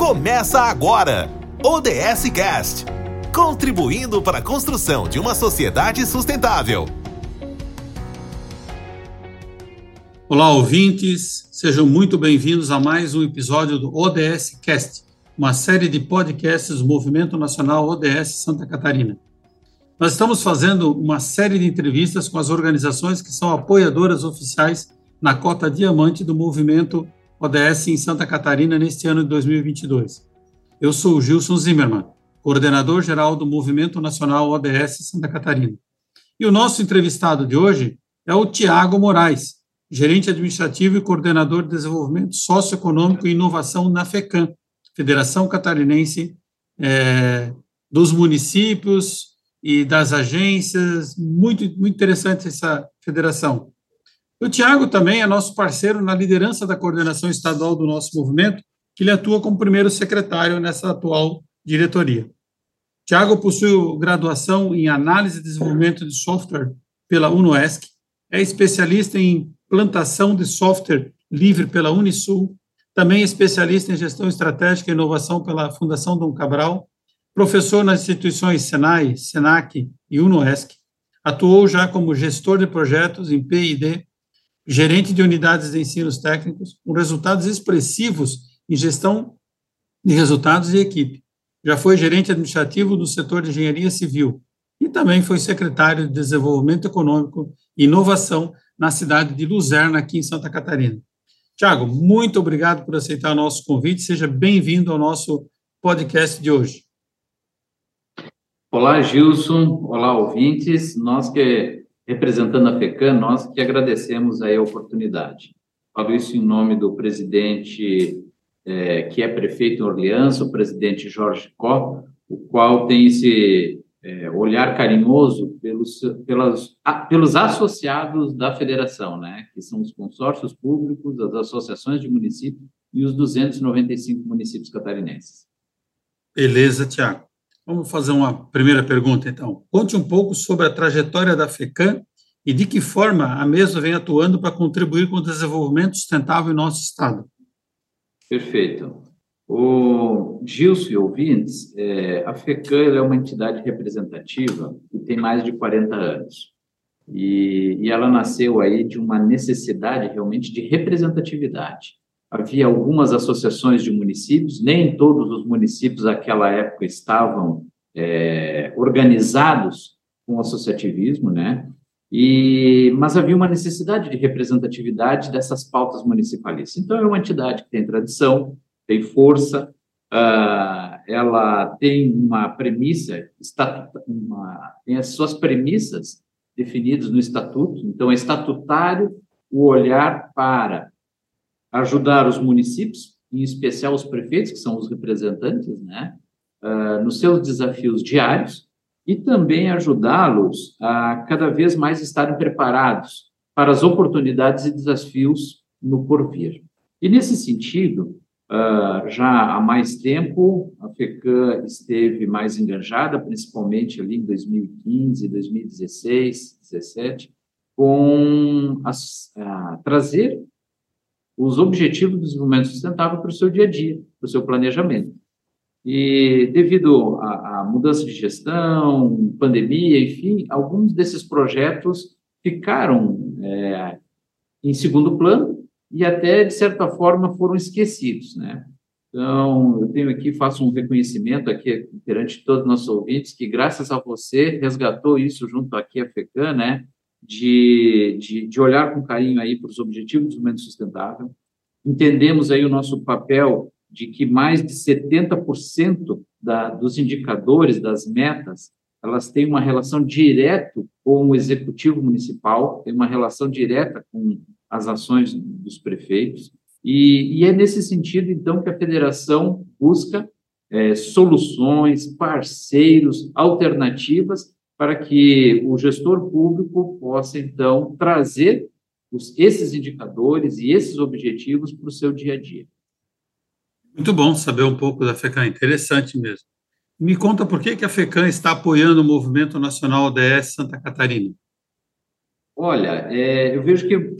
Começa agora, ODS Cast, contribuindo para a construção de uma sociedade sustentável. Olá, ouvintes, sejam muito bem-vindos a mais um episódio do ODS Cast, uma série de podcasts do Movimento Nacional ODS Santa Catarina. Nós estamos fazendo uma série de entrevistas com as organizações que são apoiadoras oficiais na cota diamante do movimento ODS em Santa Catarina neste ano de 2022. Eu sou o Gilson Zimmermann, coordenador geral do Movimento Nacional ODS Santa Catarina. E o nosso entrevistado de hoje é o Tiago Moraes, gerente administrativo e coordenador de desenvolvimento socioeconômico e inovação na FECAM, Federação Catarinense é, dos Municípios e das Agências. Muito, muito interessante essa federação. O Tiago também é nosso parceiro na liderança da coordenação estadual do nosso movimento, que ele atua como primeiro secretário nessa atual diretoria. Tiago possui graduação em análise e desenvolvimento de software pela UNOESC, é especialista em implantação de software livre pela Unisul, também especialista em gestão estratégica e inovação pela Fundação Dom Cabral, professor nas instituições Senai, Senac e UNOESC, atuou já como gestor de projetos em P&D gerente de unidades de ensinos técnicos, com resultados expressivos em gestão de resultados e equipe. Já foi gerente administrativo do setor de engenharia civil e também foi secretário de Desenvolvimento Econômico e Inovação na cidade de Luzerna, aqui em Santa Catarina. Tiago, muito obrigado por aceitar o nosso convite. Seja bem-vindo ao nosso podcast de hoje. Olá, Gilson. Olá, ouvintes. Nós que representando a FECAM, nós que agradecemos aí a oportunidade. Falo isso em nome do presidente é, que é prefeito em Orleans, o presidente Jorge Có, o qual tem esse é, olhar carinhoso pelos, pelas, a, pelos associados da federação, né, que são os consórcios públicos, as associações de municípios e os 295 municípios catarinenses. Beleza, Tiago. Vamos fazer uma primeira pergunta, então. Conte um pouco sobre a trajetória da FECAM e de que forma a mesma vem atuando para contribuir com o desenvolvimento sustentável em nosso Estado. Perfeito. O Gilson e ouvintes, é, a FECAM é uma entidade representativa que tem mais de 40 anos. E, e ela nasceu aí de uma necessidade realmente de representatividade havia algumas associações de municípios, nem todos os municípios naquela época estavam é, organizados com associativismo, né? E, mas havia uma necessidade de representatividade dessas pautas municipalistas. Então, é uma entidade que tem tradição, tem força, uh, ela tem uma premissa, uma, tem as suas premissas definidas no estatuto, então é estatutário o olhar para ajudar os municípios, em especial os prefeitos, que são os representantes, né, uh, nos seus desafios diários, e também ajudá-los a cada vez mais estarem preparados para as oportunidades e desafios no porvir. E nesse sentido, uh, já há mais tempo, a FECAM esteve mais engajada, principalmente ali em 2015, 2016, 2017, com as, uh, trazer os objetivos do desenvolvimento sustentável para o seu dia a dia, para o seu planejamento. E devido à, à mudança de gestão, pandemia, enfim, alguns desses projetos ficaram é, em segundo plano e até, de certa forma, foram esquecidos, né? Então, eu tenho aqui, faço um reconhecimento aqui perante todos os nossos ouvintes, que graças a você resgatou isso junto aqui à FECAM, né? De, de, de olhar com carinho aí para os objetivos do desenvolvimento sustentável. Entendemos aí o nosso papel de que mais de 70% da, dos indicadores, das metas, elas têm uma relação direta com o executivo municipal, tem uma relação direta com as ações dos prefeitos, e, e é nesse sentido, então, que a federação busca é, soluções, parceiros, alternativas para que o gestor público possa, então, trazer os, esses indicadores e esses objetivos para o seu dia a dia. Muito bom saber um pouco da FECAM, interessante mesmo. Me conta por que, que a FECAM está apoiando o Movimento Nacional ODS Santa Catarina. Olha, é, eu vejo que,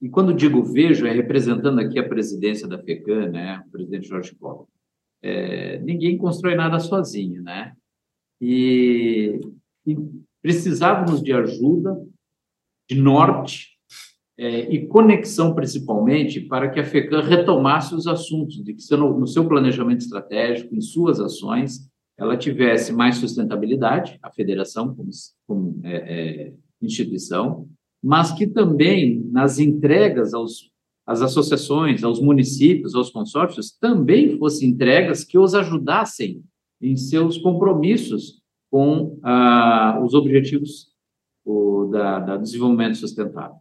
e quando digo vejo, é representando aqui a presidência da FECAM, né, o presidente Jorge Paulo. é, ninguém constrói nada sozinho, né? E, e precisávamos de ajuda, de norte é, e conexão, principalmente, para que a FECAM retomasse os assuntos, de que no, seu planejamento estratégico, em suas ações, ela tivesse mais sustentabilidade, a federação como, como é, é, instituição, mas que também nas entregas aos às associações, aos municípios, aos consórcios, também fossem entregas que os ajudassem em seus compromissos com ah, os objetivos o, da, da, desenvolvimento sustentável.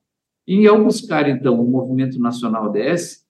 E ao buscar, então, o Movimento Nacional ODS,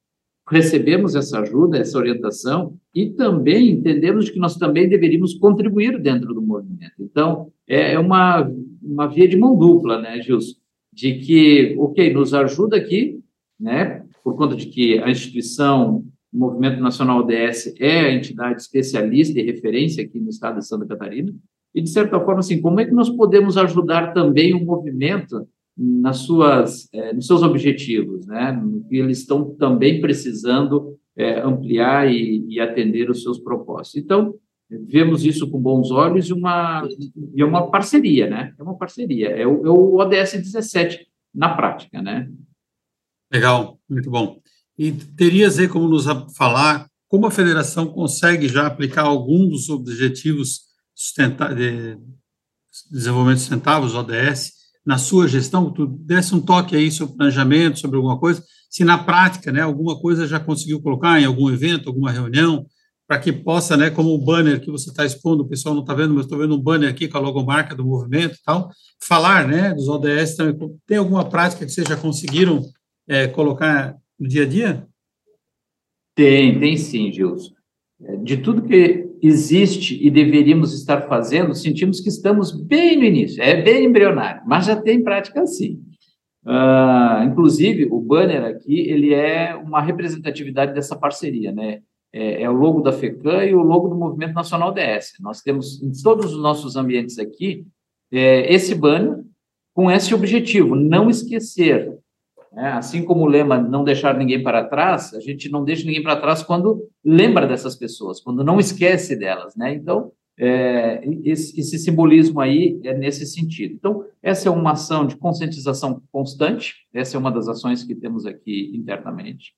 recebemos essa ajuda, essa orientação, e também entendemos que nós também deveríamos contribuir dentro do movimento. Então, é, é uma, uma via de mão dupla, né, Gilson? De que, ok, nos ajuda aqui, né, por conta de que a instituição, o Movimento Nacional ODS, é a entidade especialista e referência aqui no estado de Santa Catarina, e, de certa forma, assim, como é que nós podemos ajudar também o movimento nas suas, é, nos seus objetivos, né? que eles estão também precisando é, ampliar e, e, atender os seus propósitos. Então, vemos isso com bons olhos e uma, e é uma parceria, né? É uma parceria, é o, é o ODS 17 na prática, né? Legal, muito bom. E terias aí como nos falar como a federação consegue já aplicar algum dos objetivos de desenvolvimento sustentável, os ODS, na sua gestão? Tu desse um toque aí sobre planejamento, sobre alguma coisa, se na prática, né, alguma coisa já conseguiu colocar em algum evento, alguma reunião, para que possa, né, como o banner que você está expondo, o pessoal não está vendo, mas estou vendo um banner aqui com a logomarca do movimento e tal, falar, né, dos ODS também. Tem alguma prática que vocês já conseguiram é, colocar no dia a dia? Tem, tem sim, Gilson. É, de tudo que existe e deveríamos estar fazendo, sentimos que estamos bem no início, é bem embrionário, mas já tem prática sim. Uh, inclusive, o banner aqui, ele é uma representatividade dessa parceria, né? É, é, o logo da FECAM e o logo do Movimento Nacional DS. Nós temos em todos os nossos ambientes aqui é, esse banner com esse objetivo, não esquecer né? Assim como o lema não deixar ninguém para trás, a gente não deixa ninguém para trás quando lembra dessas pessoas, quando não esquece delas. Né? Então, é, esse, esse, simbolismo aí é nesse sentido. Então, essa é uma ação de conscientização constante, essa é uma das ações que temos aqui internamente.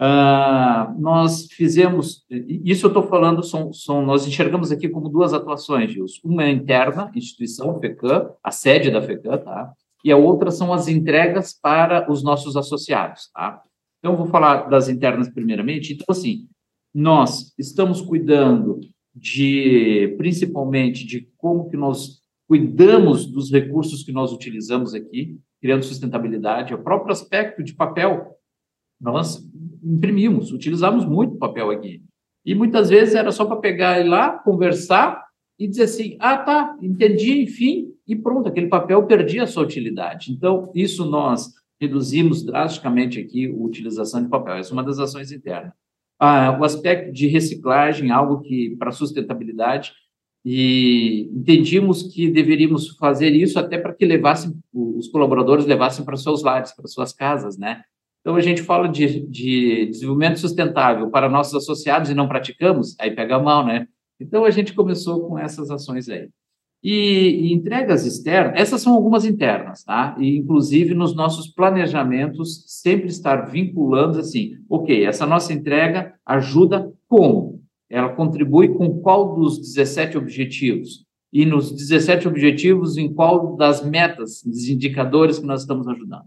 Uh, nós fizemos, isso eu estou falando, são, são, nós enxergamos aqui como duas atuações, Gilson. Uma é interna, instituição FECAM, a sede da FECAM, tá? E a outra são as entregas para os nossos associados, tá? Então, vou falar das internas primeiramente. Então, assim, nós estamos cuidando de, principalmente, de como que nós cuidamos dos recursos que nós utilizamos aqui, criando sustentabilidade. O próprio aspecto de papel, nós imprimimos, utilizamos muito papel aqui. E muitas vezes era só para pegar e lá, conversar e dizer assim: ah, tá, entendi, enfim, e pronto, aquele papel perdia a sua utilidade. Então, isso nós reduzimos drasticamente aqui a utilização de papel. Essa é uma das ações internas. Ah, o aspecto de reciclagem, algo que para sustentabilidade, e entendimos que deveríamos fazer isso até para que levassem os colaboradores levassem para seus lares, para suas casas, né? Então a gente fala de, de desenvolvimento sustentável para nossos associados e não praticamos, aí pega mal, né? Então, a gente começou com essas ações aí. E, e, entregas externas, essas são algumas internas, tá? E, inclusive, nos nossos planejamentos, sempre estar vinculando assim, ok, essa nossa entrega ajuda como? Ela contribui com qual dos 17 objetivos? E nos 17 objetivos, em qual das metas, dos indicadores que nós estamos ajudando?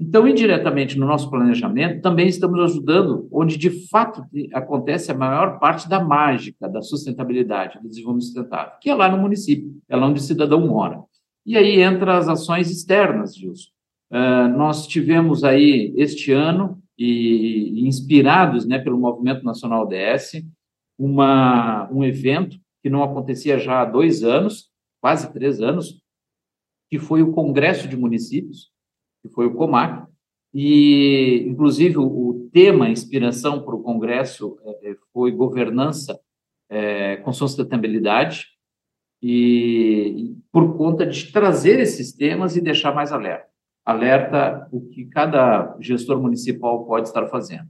Então, indiretamente no nosso planejamento, também estamos ajudando onde de fato acontece a maior parte da mágica da sustentabilidade, do desenvolvimento sustentável, que é lá no município, é lá onde o cidadão mora. E aí entra as ações externas, Gilson. Uh, nós tivemos aí este ano, e, e inspirados né, pelo Movimento Nacional DS, uma, um evento que não acontecia já há dois anos, quase três anos, que foi o Congresso de Municípios, que foi o COMAC, e, inclusive, o, tema, inspiração para o Congresso é, é, foi governança é, com sustentabilidade, e, por conta de trazer esses temas e deixar mais alerta. Alerta o que cada gestor municipal pode estar fazendo.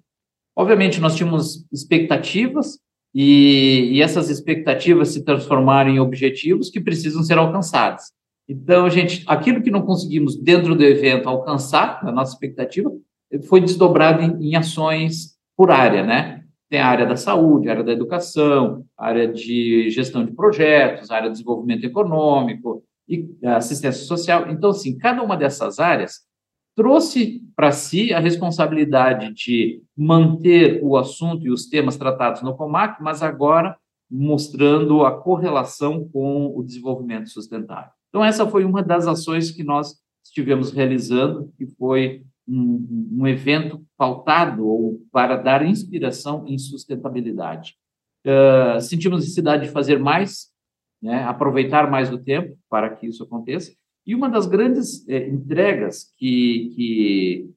Obviamente, nós tínhamos expectativas e, e essas expectativas se transformaram em objetivos que precisam ser alcançados. Então, gente, aquilo que não conseguimos dentro do evento alcançar, na nossa expectativa, foi desdobrado em, em ações por área, né? Tem a área da saúde, a área da educação, a área de gestão de projetos, a área de desenvolvimento econômico e assistência social. Então, assim, cada uma dessas áreas trouxe para si a responsabilidade de manter o assunto e os temas tratados no COMAC, mas agora mostrando a correlação com o desenvolvimento sustentável. Então, essa foi uma das ações que nós estivemos realizando, que foi um, um evento pautado ou para dar inspiração em sustentabilidade. Uh, sentimos necessidade de fazer mais, né, aproveitar mais o tempo para que isso aconteça, e uma das grandes é, entregas que, que,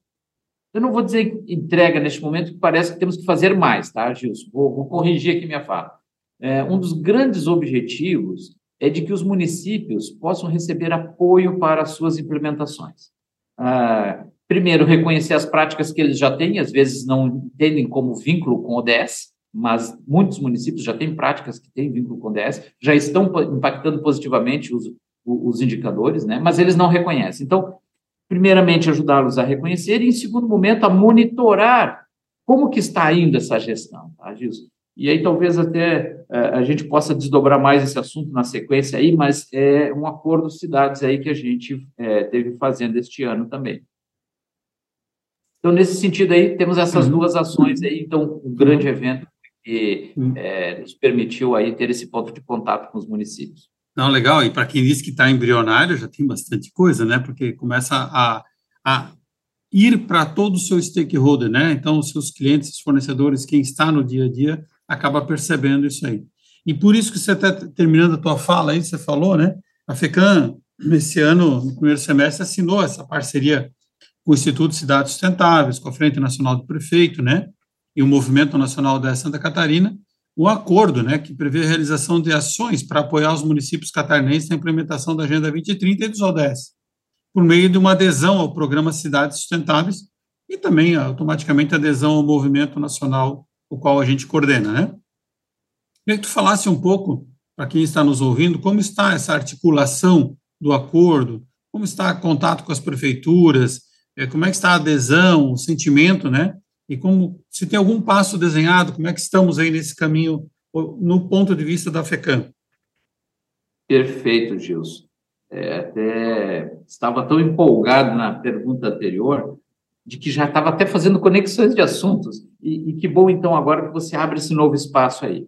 Eu não vou dizer entrega neste momento, que parece que temos que fazer mais, tá, Gilson? Vou, vou corrigir aqui minha fala. É, um dos grandes objetivos é de que os municípios possam receber apoio para as suas implementações. Ah, primeiro, reconhecer as práticas que eles já têm, às vezes não entendem como vínculo com o ODS, mas muitos municípios já têm práticas que têm vínculo com o ODS, já estão impactando positivamente os, os indicadores, né? mas eles não reconhecem. Então, primeiramente, ajudá-los a reconhecer e, em segundo momento, a monitorar como que está indo essa gestão, tá, Gilson? E aí talvez até é, a gente possa desdobrar mais esse assunto na sequência aí, mas é um acordo de cidades aí que a gente é, teve fazendo este ano também. Então, nesse sentido aí, temos essas uhum. duas ações aí, então, um grande evento que uhum. é, nos permitiu aí ter esse ponto de contato com os municípios. Não, legal. E para quem diz que está embrionário, já tem bastante coisa, né? Porque começa a, a ir para todo o seu stakeholder, né? Então, os seus clientes, os fornecedores, quem está no dia a dia, acaba percebendo isso aí. E por isso que você está terminando a tua fala aí, você falou, né? A FECAM, nesse ano, no primeiro semestre, assinou essa parceria com o Instituto de Cidades Sustentáveis, com a Frente Nacional do Prefeito, né? E o Movimento Nacional da Santa Catarina, o acordo, né, que prevê a realização de ações para apoiar os municípios catarinenses na implementação da Agenda 2030 e dos ODS, por meio de uma adesão ao programa Cidades Sustentáveis e também automaticamente adesão ao movimento nacional, o qual a gente coordena, né? Queria que tu falasse um pouco, para quem está nos ouvindo, como está essa articulação do acordo, como está o contato com as prefeituras, eh, como é que está a adesão, o sentimento, né, e como se tem algum passo desenhado, como é que estamos aí nesse caminho no ponto de vista da FECAM? Perfeito, Gilson. É, até estava tão empolgado na pergunta anterior de que já estava até fazendo conexões de assuntos e, e, que bom então agora que você abre esse novo espaço aí,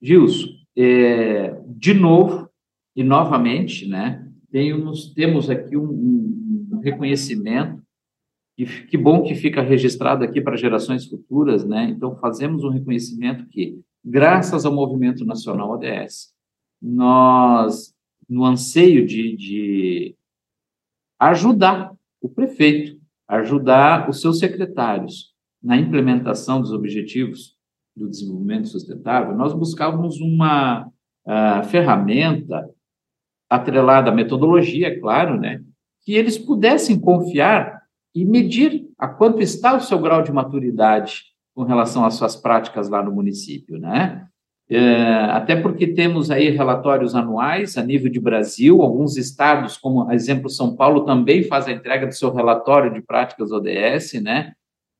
Gilson. É, de novo e novamente, né? Temos, temos aqui um, um reconhecimento e que bom que fica registrado aqui para gerações futuras, né? Então, fazemos um reconhecimento que, graças ao Movimento Nacional ODS, nós, no anseio de, de ajudar o prefeito, ajudar os seus secretários na implementação dos objetivos do desenvolvimento sustentável, nós buscávamos uma uh, ferramenta atrelada à metodologia, é claro, né? Que eles pudessem confiar e medir a quanto está o seu grau de maturidade com relação às suas práticas lá no município, né? É, até porque temos aí relatórios anuais a nível de Brasil, alguns estados, como exemplo São Paulo, também faz a entrega do seu relatório de práticas ODS, né?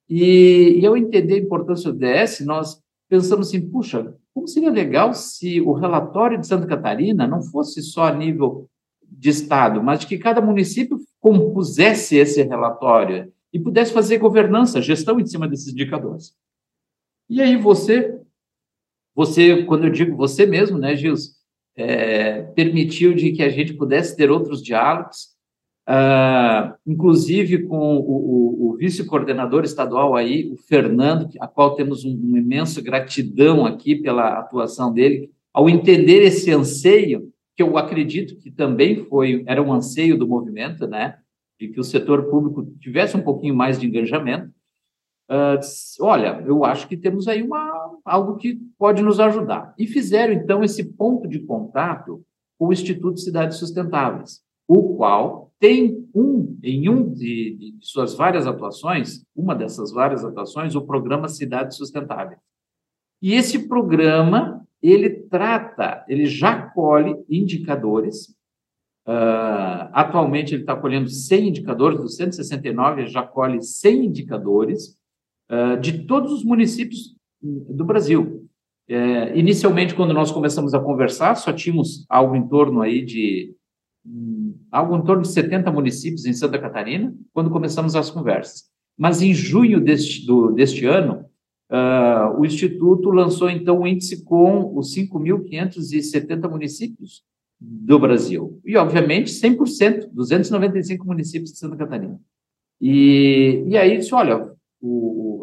E, e ao entender a importância do ODS, nós pensamos assim, puxa, como seria legal se o relatório de Santa Catarina não fosse só a nível de estado, mas que cada município compusesse esse relatório e pudesse fazer governança, gestão em cima desses indicadores. E aí você, você, quando eu digo você mesmo, né, Gils, é, permitiu de que a gente pudesse ter outros diálogos, uh, inclusive com o, o, o vice-coordenador estadual aí, o Fernando, a qual temos um, uma imensa gratidão aqui pela atuação dele, ao entender esse anseio que eu acredito que também foi era um anseio do movimento, né, de que o setor público tivesse um pouquinho mais de engajamento. Uh, olha, eu acho que temos aí uma algo que pode nos ajudar. E fizeram então esse ponto de contato com o Instituto Cidades Sustentáveis, o qual tem um em um de, de suas várias atuações, uma dessas várias atuações, o programa Cidades Sustentáveis. E esse programa, ele trata, ele já colhe indicadores. Uh, atualmente, ele está colhendo 100 indicadores, dos 169, ele já colhe 100 indicadores uh, de todos os municípios do Brasil. É, inicialmente, quando nós começamos a conversar, só tínhamos algo em torno aí de um, algo em torno de 70 municípios em Santa Catarina, quando começamos as conversas. Mas em junho deste, do, deste ano, uh, o Instituto lançou então o um índice com os 5.570 municípios do Brasil. E, obviamente, 100%, 295 municípios de Santa Catarina. E, e aí disse, olha,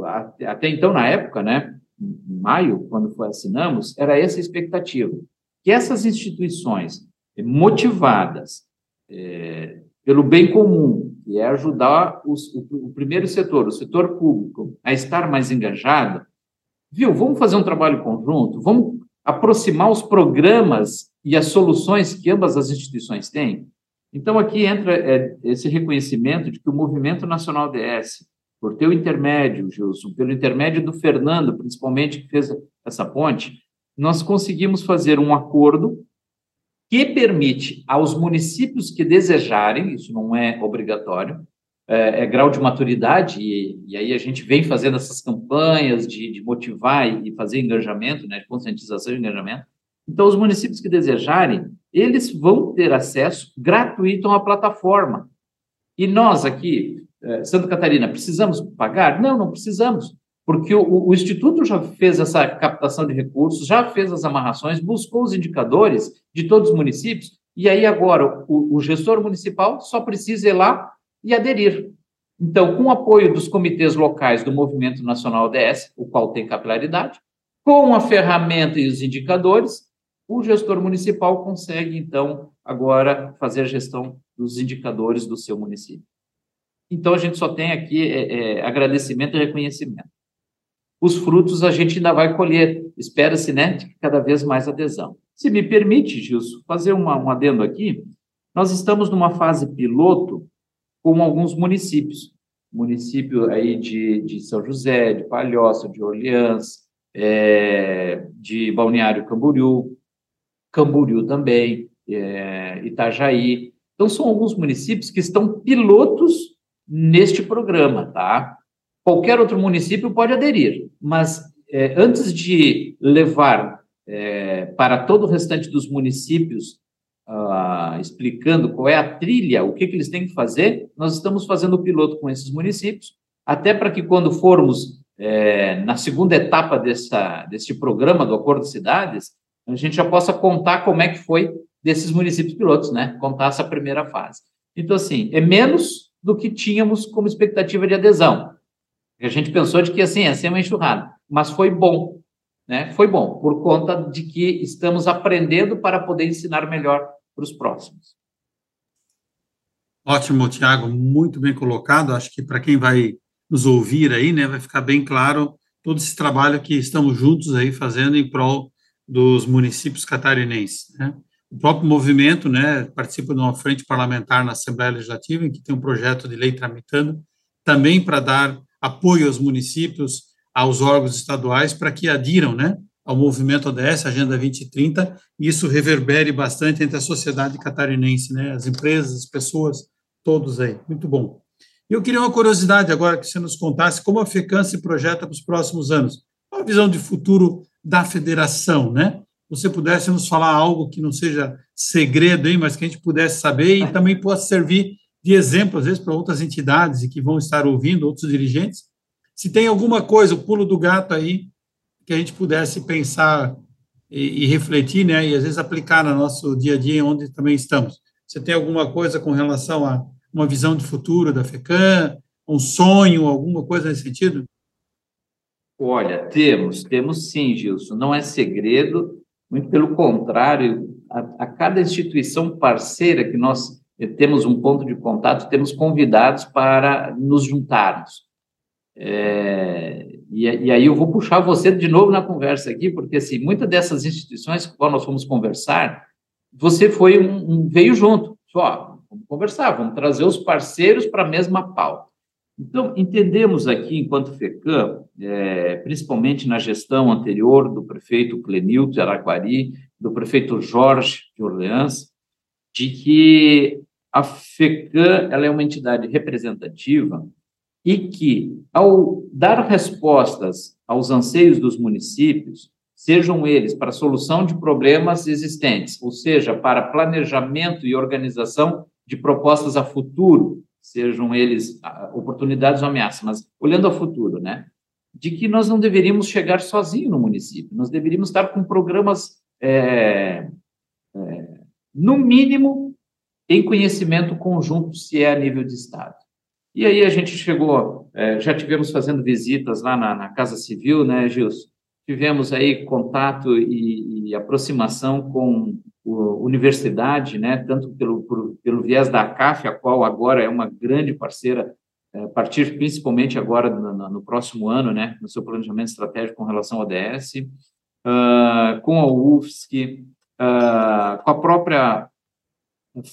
até então, na época, né, em maio, quando foi assinamos, era essa a expectativa, que essas instituições motivadas é, pelo bem comum, que é ajudar os, o, o, primeiro setor, o setor público, a estar mais engajado, viu, vamos fazer um trabalho conjunto, vamos aproximar os programas e as soluções que ambas as instituições têm. Então, aqui entra é, esse reconhecimento de que o Movimento Nacional DS, por teu intermédio, Gilson, pelo intermédio do Fernando, principalmente, que fez essa ponte, nós conseguimos fazer um acordo que permite aos municípios que desejarem, isso não é obrigatório, é, é grau de maturidade, e, e, aí a gente vem fazendo essas campanhas de, de motivar e, fazer engajamento, né, de conscientização e engajamento. Então, os municípios que desejarem, eles vão ter acesso gratuito a uma plataforma. E nós aqui, Santa Catarina, precisamos pagar? Não, não precisamos, porque o, o, Instituto já fez essa captação de recursos, já fez as amarrações, buscou os indicadores de todos os municípios, e aí agora o, o gestor municipal só precisa ir lá e aderir. Então, com o apoio dos comitês locais do Movimento Nacional ODS, o qual tem capilaridade, com a ferramenta e os indicadores, o gestor municipal consegue, então, agora fazer a gestão dos indicadores do seu município. Então, a gente só tem aqui é, é, agradecimento e reconhecimento. Os frutos a gente ainda vai colher, espera-se, né, cada vez mais adesão. Se me permite, Gilson, fazer uma, um adendo aqui, nós estamos numa fase piloto com alguns municípios. Município aí de, de São José, de Palhoça, de Orleans, é, de Balneário Camboriú, Camboriú também, é, Itajaí. Então, são alguns municípios que estão pilotos neste programa, tá? Qualquer outro município pode aderir, mas é, antes de levar é, para todo o restante dos municípios, ah, explicando qual é a trilha, o que, que eles têm que fazer, nós estamos fazendo o piloto com esses municípios, até para que quando formos é, na segunda etapa dessa, desse programa do Acordo de Cidades, a gente já possa contar como é que foi desses municípios pilotos, né? Contar essa primeira fase. Então, assim, é menos do que tínhamos como expectativa de adesão. A gente pensou de que assim, ia ser uma enxurrada, mas foi bom, né? Foi bom, por conta de que estamos aprendendo para poder ensinar melhor para os próximos. Ótimo, Tiago, muito bem colocado. Acho que para quem vai nos ouvir aí, né, vai ficar bem claro todo esse trabalho que estamos juntos aí fazendo em prol dos municípios catarinenses, né? O próprio movimento né, participa de uma frente parlamentar na Assembleia Legislativa, em que tem um projeto de lei tramitando, também para dar apoio aos municípios, aos órgãos estaduais, para que adiram né, ao movimento ODS, Agenda 2030, e isso reverbere bastante entre a sociedade catarinense, né, as empresas, as pessoas, todos aí. Muito bom. Eu queria uma curiosidade agora que você nos contasse como a FECAN se projeta para os próximos anos. Uma visão de futuro da federação, né? Você pudesse nos falar algo que não seja segredo, hein, mas que a gente pudesse saber e também possa servir de exemplo, às vezes, para outras entidades e que vão estar ouvindo, outros dirigentes. Se tem alguma coisa, o pulo do gato aí, que a gente pudesse pensar e, e refletir, né, e às vezes aplicar no nosso dia a dia, onde também estamos. Você tem alguma coisa com relação a uma visão de futuro da FECAM, um sonho, alguma coisa nesse sentido? Olha, temos, temos sim, Gilson. Não é segredo, muito pelo contrário, a, a cada instituição parceira que nós temos um ponto de contato, temos convidados para nos juntarmos. É, e, e, aí eu vou puxar você de novo na conversa aqui, porque assim, muitas dessas instituições com qual nós fomos conversar, você foi um, um veio junto, só vamos conversar, vamos trazer os parceiros para a mesma pauta. Então, entendemos aqui, enquanto FECAM, é, principalmente na gestão anterior do prefeito Clenil de Araquari, do prefeito Jorge de Orleans, de que a FECAM ela é uma entidade representativa e que, ao dar respostas aos anseios dos municípios, sejam eles para solução de problemas existentes, ou seja, para planejamento e organização de propostas a futuro, sejam eles oportunidades ou ameaças, mas olhando ao futuro, né? De que nós não deveríamos chegar sozinho no município, nós deveríamos estar com programas, é, é, no mínimo, em conhecimento conjunto, se é a nível de Estado. E aí a gente chegou, é, já tivemos fazendo visitas lá na, na Casa Civil, né, Gilson? Tivemos aí contato e, e aproximação com universidade, né, tanto pelo, por, pelo viés da CAF, a qual agora é uma grande parceira, é, a partir principalmente agora no, no, próximo ano, né, no seu planejamento estratégico com relação ao ODS, uh, ah, com a UFSC, uh, com a própria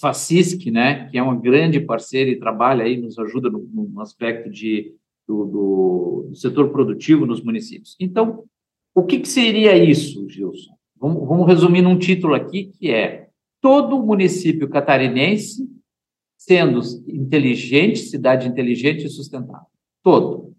FACISC, né, que é uma grande parceira e trabalha aí, nos ajuda no, no aspecto de, do, do, do, setor produtivo nos municípios. Então, o que, que seria isso, Gilson? Vamos, vamos resumir num título aqui que é todo município catarinense sendo inteligente, cidade inteligente e sustentável. Todo.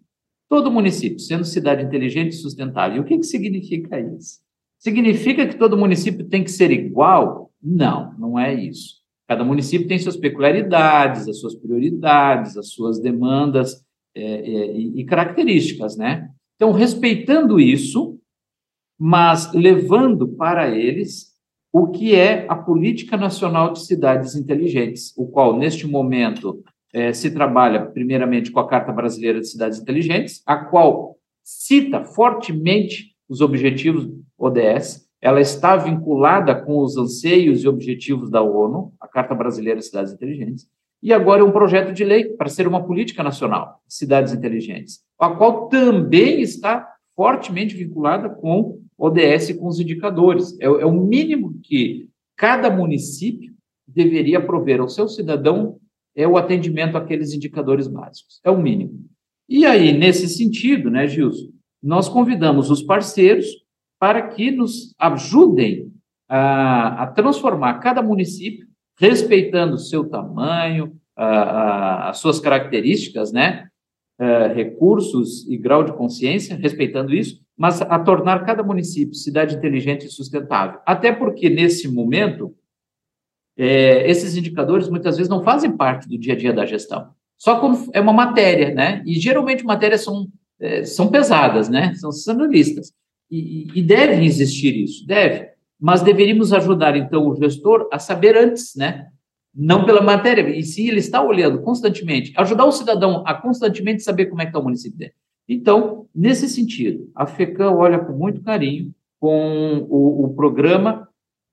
Todo município sendo cidade inteligente e sustentável. E o que, que significa isso? Significa que todo município tem que ser igual? Não, não é isso. Cada município tem suas peculiaridades, as suas prioridades, as suas demandas é, é, e características, né? Então, respeitando isso, mas levando para eles o que é a Política Nacional de Cidades Inteligentes, o qual, neste momento, eh, se trabalha primeiramente com a Carta Brasileira de Cidades Inteligentes, a qual cita fortemente os objetivos ODS, ela está vinculada com os anseios e objetivos da ONU, a Carta Brasileira de Cidades Inteligentes, e agora é um projeto de lei para ser uma política nacional de cidades inteligentes, a qual também está fortemente vinculada com ODS com os indicadores. É, é o mínimo que cada município deveria prover ao seu cidadão é o atendimento àqueles indicadores básicos. É o mínimo. E aí, nesse sentido, né, Gilson, nós convidamos os parceiros para que nos ajudem a, a transformar cada município, respeitando o seu tamanho, a, a, as suas características, né, é, recursos e grau de consciência, respeitando isso, mas a tornar cada município cidade inteligente e sustentável. Até porque, nesse momento, é, esses indicadores muitas vezes não fazem parte do dia a dia da gestão. Só como é uma matéria, né? E geralmente matérias são, é, são pesadas, né? São sanalistas. E, e deve existir isso, deve. Mas deveríamos ajudar, então, o gestor a saber antes, né? Não pela matéria, e se ele está olhando constantemente, ajudar o cidadão a constantemente saber como é que está o município dele. Então, nesse sentido, a FECAM olha com muito carinho com o, o programa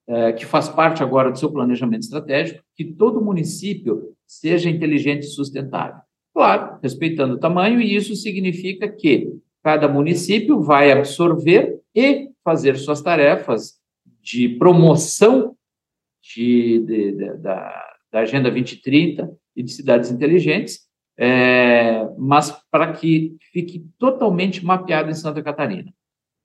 é, que faz parte agora do seu planejamento estratégico, que todo município seja inteligente e sustentável. Claro, respeitando o tamanho, e isso significa que cada município vai absorver e fazer suas tarefas de promoção de, de, de, da, da Agenda 2030 e de cidades inteligentes, é, mas para que fique totalmente mapeado em Santa Catarina.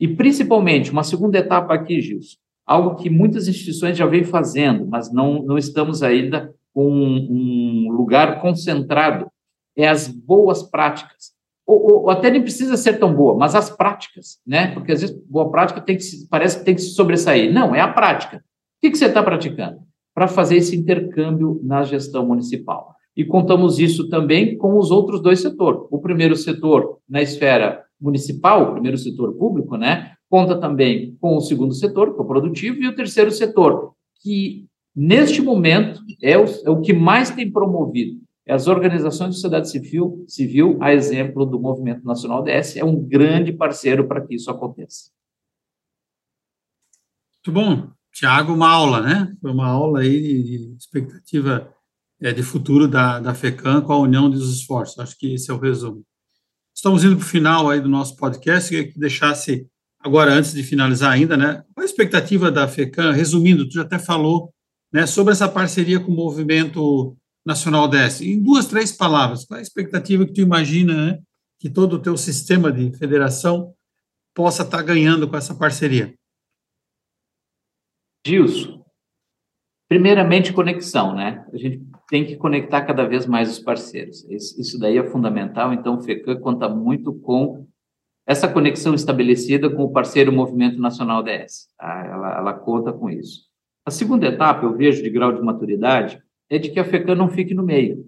E, principalmente, uma segunda etapa aqui, Gilson, algo que muitas instituições já vêm fazendo, mas não, não estamos ainda com um, um lugar concentrado, é as boas práticas. Ou, ou, até nem precisa ser tão boa, mas as práticas, né? Porque às vezes boa prática tem que se, parece que tem que se sobressair. Não, é a prática. O que, que você está praticando? Para fazer esse intercâmbio na gestão municipal e contamos isso também com os outros dois setores. O primeiro setor na esfera municipal, o primeiro setor público, né, conta também com o segundo setor, que é o produtivo, e o terceiro setor, que neste momento é o, é o que mais tem promovido é as organizações de sociedade civil, civil, a exemplo do Movimento Nacional DS, é um grande parceiro para que isso aconteça. Muito bom. Tiago, uma aula, né? Foi uma aula aí de expectativa é, de futuro da, da FECAM com a união dos esforços. Acho que esse é o resumo. Estamos indo para o final aí do nosso podcast, queria que deixasse, agora, antes de finalizar ainda, né, qual a expectativa da FECAM, resumindo, tu já até falou, né, sobre essa parceria com o movimento Nacional ODS? Em duas, três palavras, qual é a expectativa que tu imagina né, que todo o teu sistema de federação possa estar tá ganhando com essa parceria? Gilson, primeiramente conexão, né? A gente tem que conectar cada vez mais os parceiros. Isso daí é fundamental, então o FECAM conta muito com essa conexão estabelecida com o parceiro Movimento Nacional DS. Tá? Ela, ela conta com isso. A segunda etapa, eu vejo, de grau de maturidade, é de que a FECAM não fique no meio.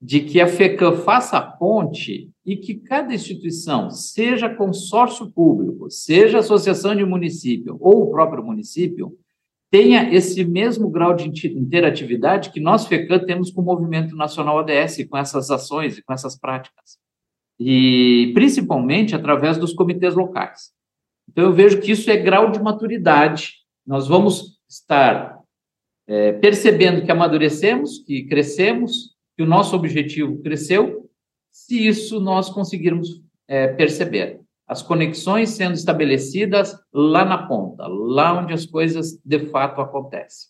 De que a FECAM faça a ponte e que cada instituição, seja consórcio público, seja associação de município ou o próprio município, tenha esse mesmo grau de interatividade que nós, FECAM, temos com o Movimento Nacional ODS, com essas ações e com essas práticas. E principalmente através dos comitês locais. Então, eu vejo que isso é grau de maturidade. Nós vamos estar é, percebendo que amadurecemos, que crescemos, que o nosso objetivo cresceu, se isso nós conseguirmos é, perceber. As conexões sendo estabelecidas lá na ponta, lá onde as coisas de fato acontecem.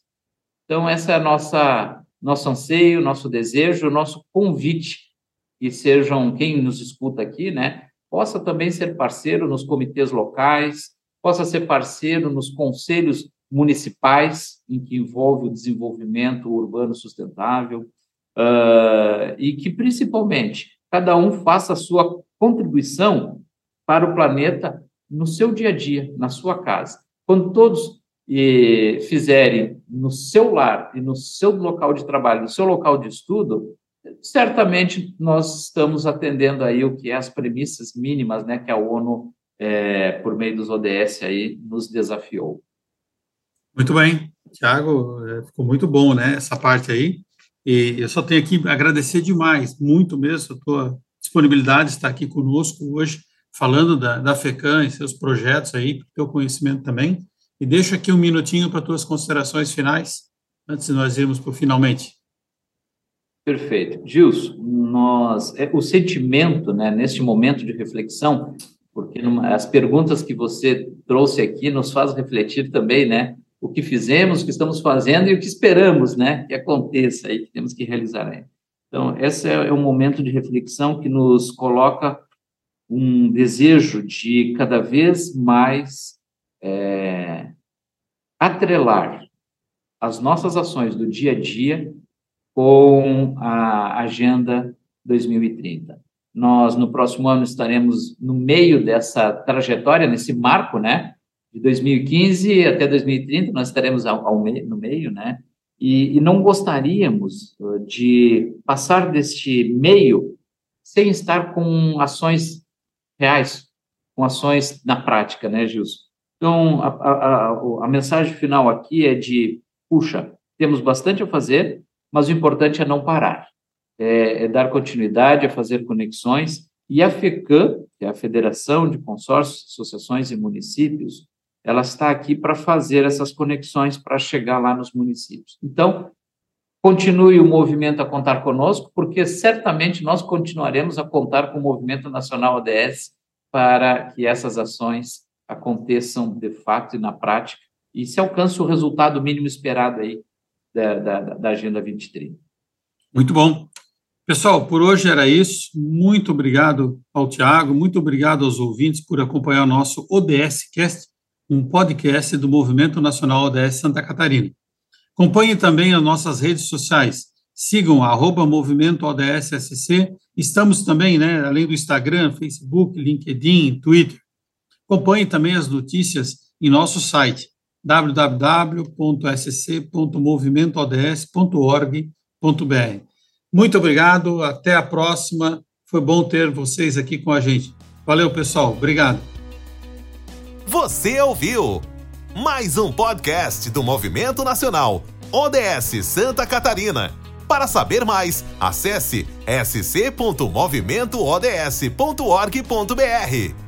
Então, essa é a nossa nosso anseio, nosso desejo, nosso convite que sejam quem nos escuta aqui, né, possa também ser parceiro nos comitês locais, possa ser parceiro nos conselhos municipais, em que envolve o desenvolvimento urbano sustentável, uh, e que, principalmente, cada um faça a sua contribuição para o planeta no seu dia a dia, na sua casa. Quando todos eh, fizerem no seu lar e no seu local de trabalho, no seu local de estudo, certamente nós estamos atendendo aí o que é as premissas mínimas, né, que a ONU, é, por meio dos ODS aí, nos desafiou. Muito bem, Tiago, é, ficou muito bom, né, essa parte aí. E eu só tenho aqui agradecer demais, muito mesmo, a tua disponibilidade de estar aqui conosco hoje, falando da, da FECAM e seus projetos aí, teu conhecimento também. E deixo aqui um minutinho para tuas considerações finais, antes de nós irmos para o finalmente. Perfeito. Gilson, nós, é, o sentimento, né, neste momento de reflexão, porque numa, as perguntas que você trouxe aqui nos faz refletir também, né, o que fizemos, o que estamos fazendo e o que esperamos, né, que aconteça aí, que temos que realizar aí. Então, esse é, é um momento de reflexão que nos coloca um desejo de cada vez mais é, atrelar as nossas ações do dia a dia com a Agenda 2030. Nós, no próximo ano, estaremos no meio dessa trajetória, nesse marco, né, de 2015 até 2030, nós estaremos ao, ao meio, no meio, né? E, e, não gostaríamos uh, de passar deste meio sem estar com ações reais, com ações na prática, né, Gilson? Então, a, a, a mensagem final aqui é de, puxa, temos bastante a fazer, mas o importante é não parar, é, é dar continuidade, a fazer conexões, e a FECAM, que é a Federação de Consórcios, Associações e Municípios, ela está aqui para fazer essas conexões para chegar lá nos municípios. Então, continue o movimento a contar conosco, porque certamente nós continuaremos a contar com o Movimento Nacional ODS para que essas ações aconteçam de fato e na prática e se alcance o resultado mínimo esperado aí da, da, da Agenda 2030. Muito bom. Pessoal, por hoje era isso. Muito obrigado ao Tiago, muito obrigado aos ouvintes por acompanhar o nosso ODS Cast um podcast do Movimento Nacional ODS Santa Catarina. Acompanhe também as nossas redes sociais. Sigam arroba Movimento ODS SC. Estamos também, né, além do Instagram, Facebook, LinkedIn, Twitter. Acompanhe também as notícias em nosso site www.sc.movimentoods.org.br. Muito obrigado, até a próxima. Foi bom ter vocês aqui com a gente. Valeu, pessoal. Obrigado. Você ouviu mais um podcast do Movimento Nacional ODS Santa Catarina. Para saber mais, acesse sc.movimentoods.org.br.